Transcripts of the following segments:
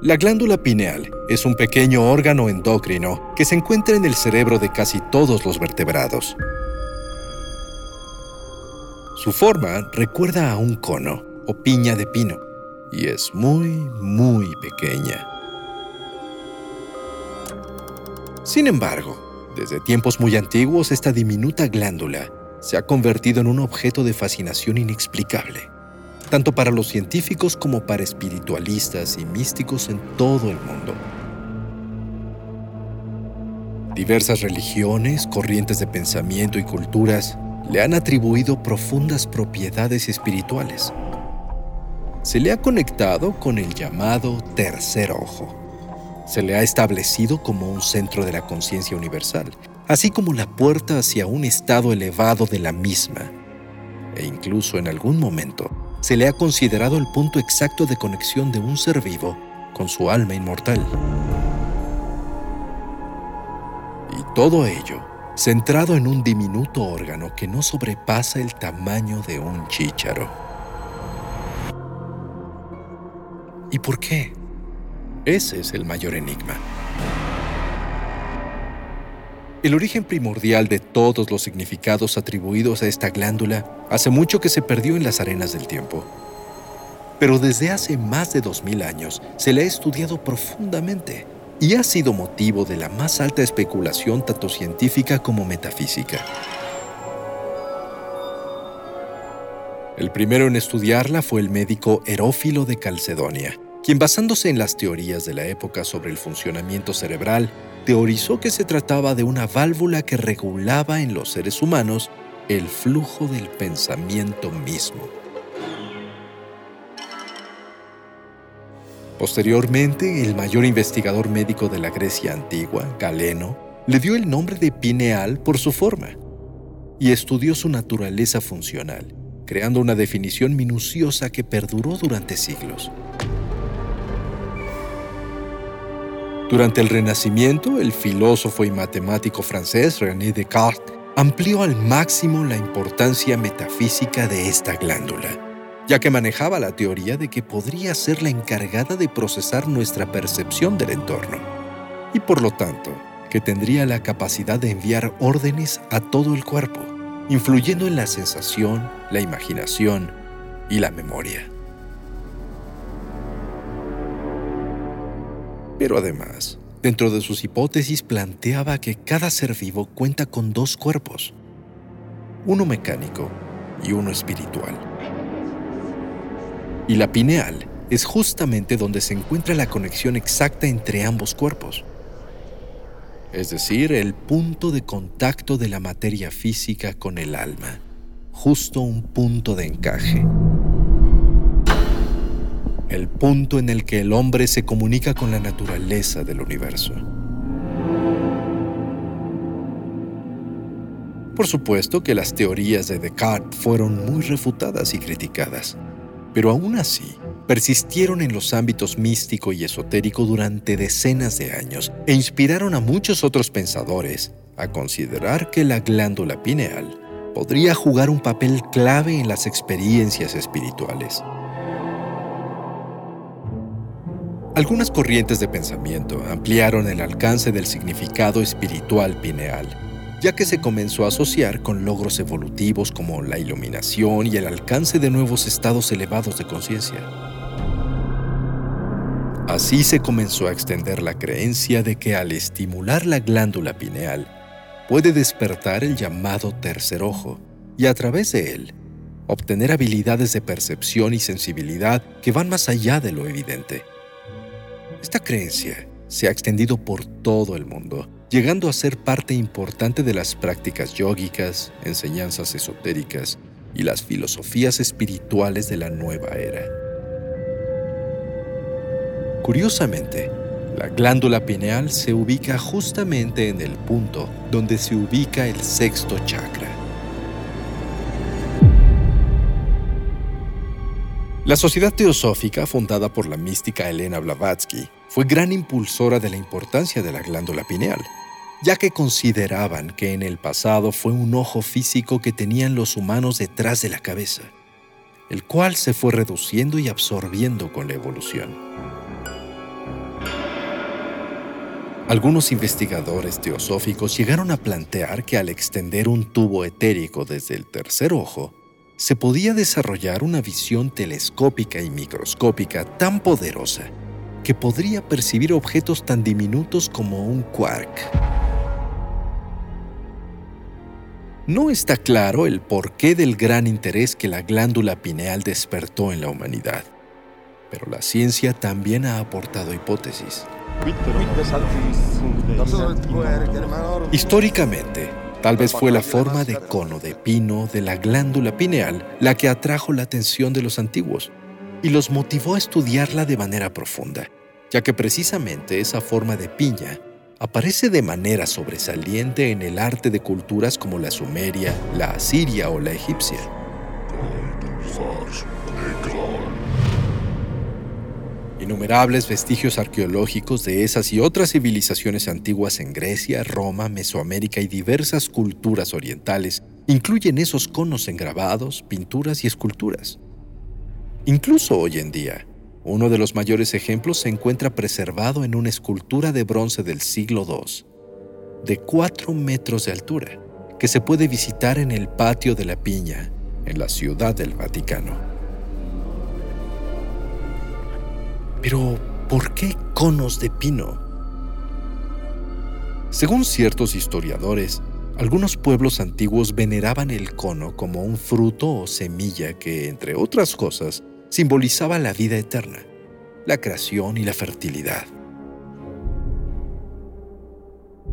La glándula pineal es un pequeño órgano endocrino que se encuentra en el cerebro de casi todos los vertebrados. Su forma recuerda a un cono o piña de pino y es muy, muy pequeña. Sin embargo, desde tiempos muy antiguos esta diminuta glándula se ha convertido en un objeto de fascinación inexplicable tanto para los científicos como para espiritualistas y místicos en todo el mundo. Diversas religiones, corrientes de pensamiento y culturas le han atribuido profundas propiedades espirituales. Se le ha conectado con el llamado tercer ojo. Se le ha establecido como un centro de la conciencia universal, así como la puerta hacia un estado elevado de la misma. E incluso en algún momento se le ha considerado el punto exacto de conexión de un ser vivo con su alma inmortal. Y todo ello centrado en un diminuto órgano que no sobrepasa el tamaño de un chícharo. ¿Y por qué? Ese es el mayor enigma. El origen primordial de todos los significados atribuidos a esta glándula hace mucho que se perdió en las arenas del tiempo. Pero desde hace más de 2000 años se le ha estudiado profundamente y ha sido motivo de la más alta especulación tanto científica como metafísica. El primero en estudiarla fue el médico Herófilo de Calcedonia, quien basándose en las teorías de la época sobre el funcionamiento cerebral, teorizó que se trataba de una válvula que regulaba en los seres humanos el flujo del pensamiento mismo. Posteriormente, el mayor investigador médico de la Grecia antigua, Galeno, le dio el nombre de pineal por su forma y estudió su naturaleza funcional, creando una definición minuciosa que perduró durante siglos. Durante el Renacimiento, el filósofo y matemático francés René Descartes amplió al máximo la importancia metafísica de esta glándula, ya que manejaba la teoría de que podría ser la encargada de procesar nuestra percepción del entorno, y por lo tanto, que tendría la capacidad de enviar órdenes a todo el cuerpo, influyendo en la sensación, la imaginación y la memoria. Pero además, dentro de sus hipótesis planteaba que cada ser vivo cuenta con dos cuerpos, uno mecánico y uno espiritual. Y la pineal es justamente donde se encuentra la conexión exacta entre ambos cuerpos, es decir, el punto de contacto de la materia física con el alma, justo un punto de encaje el punto en el que el hombre se comunica con la naturaleza del universo. Por supuesto que las teorías de Descartes fueron muy refutadas y criticadas, pero aún así persistieron en los ámbitos místico y esotérico durante decenas de años e inspiraron a muchos otros pensadores a considerar que la glándula pineal podría jugar un papel clave en las experiencias espirituales. Algunas corrientes de pensamiento ampliaron el alcance del significado espiritual pineal, ya que se comenzó a asociar con logros evolutivos como la iluminación y el alcance de nuevos estados elevados de conciencia. Así se comenzó a extender la creencia de que al estimular la glándula pineal, puede despertar el llamado tercer ojo y a través de él obtener habilidades de percepción y sensibilidad que van más allá de lo evidente. Esta creencia se ha extendido por todo el mundo, llegando a ser parte importante de las prácticas yógicas, enseñanzas esotéricas y las filosofías espirituales de la nueva era. Curiosamente, la glándula pineal se ubica justamente en el punto donde se ubica el sexto chakra. La Sociedad Teosófica, fundada por la mística Elena Blavatsky, fue gran impulsora de la importancia de la glándula pineal, ya que consideraban que en el pasado fue un ojo físico que tenían los humanos detrás de la cabeza, el cual se fue reduciendo y absorbiendo con la evolución. Algunos investigadores teosóficos llegaron a plantear que al extender un tubo etérico desde el tercer ojo, se podía desarrollar una visión telescópica y microscópica tan poderosa que podría percibir objetos tan diminutos como un quark. No está claro el porqué del gran interés que la glándula pineal despertó en la humanidad, pero la ciencia también ha aportado hipótesis. Históricamente, Tal vez fue la forma de cono de pino de la glándula pineal la que atrajo la atención de los antiguos y los motivó a estudiarla de manera profunda, ya que precisamente esa forma de piña aparece de manera sobresaliente en el arte de culturas como la sumeria, la asiria o la egipcia. Innumerables vestigios arqueológicos de esas y otras civilizaciones antiguas en Grecia, Roma, Mesoamérica y diversas culturas orientales incluyen esos conos en grabados, pinturas y esculturas. Incluso hoy en día, uno de los mayores ejemplos se encuentra preservado en una escultura de bronce del siglo II, de 4 metros de altura, que se puede visitar en el patio de la Piña, en la Ciudad del Vaticano. Pero, ¿por qué conos de pino? Según ciertos historiadores, algunos pueblos antiguos veneraban el cono como un fruto o semilla que, entre otras cosas, simbolizaba la vida eterna, la creación y la fertilidad.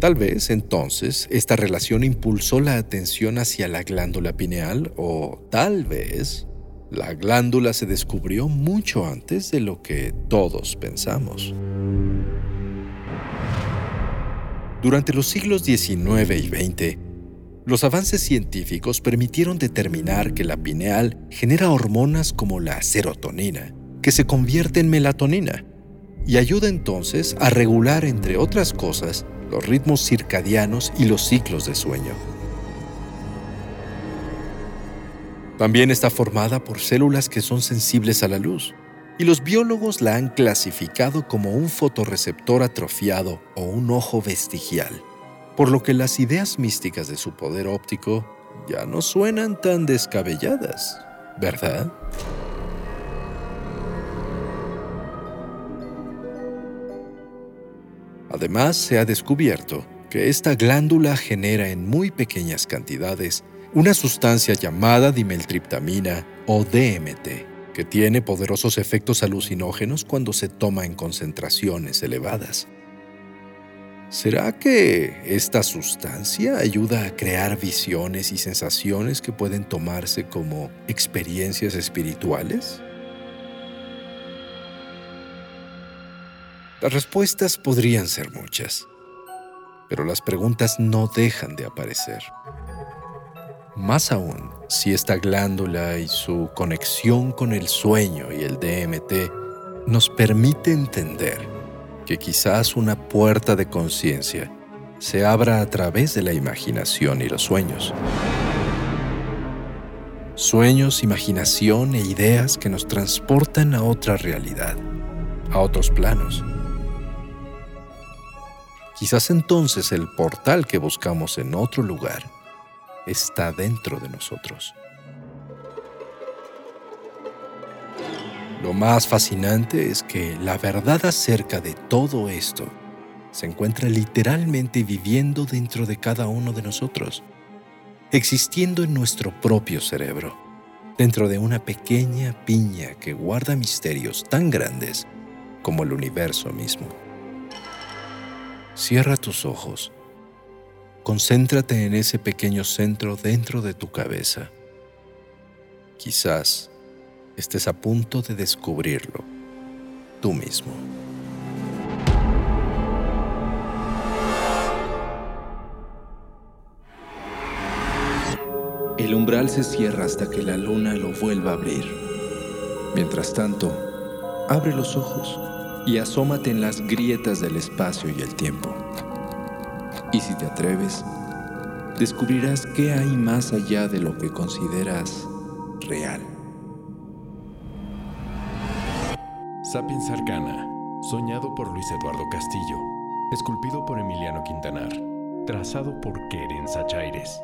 Tal vez entonces esta relación impulsó la atención hacia la glándula pineal o tal vez la glándula se descubrió mucho antes de lo que todos pensamos. Durante los siglos XIX y XX, los avances científicos permitieron determinar que la pineal genera hormonas como la serotonina, que se convierte en melatonina, y ayuda entonces a regular, entre otras cosas, los ritmos circadianos y los ciclos de sueño. También está formada por células que son sensibles a la luz, y los biólogos la han clasificado como un fotorreceptor atrofiado o un ojo vestigial, por lo que las ideas místicas de su poder óptico ya no suenan tan descabelladas, ¿verdad? Además, se ha descubierto que esta glándula genera en muy pequeñas cantidades una sustancia llamada dimeltriptamina o DMT, que tiene poderosos efectos alucinógenos cuando se toma en concentraciones elevadas. ¿Será que esta sustancia ayuda a crear visiones y sensaciones que pueden tomarse como experiencias espirituales? Las respuestas podrían ser muchas, pero las preguntas no dejan de aparecer. Más aún, si esta glándula y su conexión con el sueño y el DMT nos permite entender que quizás una puerta de conciencia se abra a través de la imaginación y los sueños. Sueños, imaginación e ideas que nos transportan a otra realidad, a otros planos. Quizás entonces el portal que buscamos en otro lugar está dentro de nosotros. Lo más fascinante es que la verdad acerca de todo esto se encuentra literalmente viviendo dentro de cada uno de nosotros, existiendo en nuestro propio cerebro, dentro de una pequeña piña que guarda misterios tan grandes como el universo mismo. Cierra tus ojos Concéntrate en ese pequeño centro dentro de tu cabeza Quizás estés a punto de descubrirlo tú mismo. El umbral se cierra hasta que la luna lo vuelva a abrir. Mientras tanto, abre los ojos y asómate en las grietas del espacio y el tiempo. Y si te atreves, descubrirás qué hay más allá de lo que consideras real. Sapiens Arcana, soñado por Luis Eduardo Castillo, esculpido por Emiliano Quintanar, trazado por Keren Sachaires.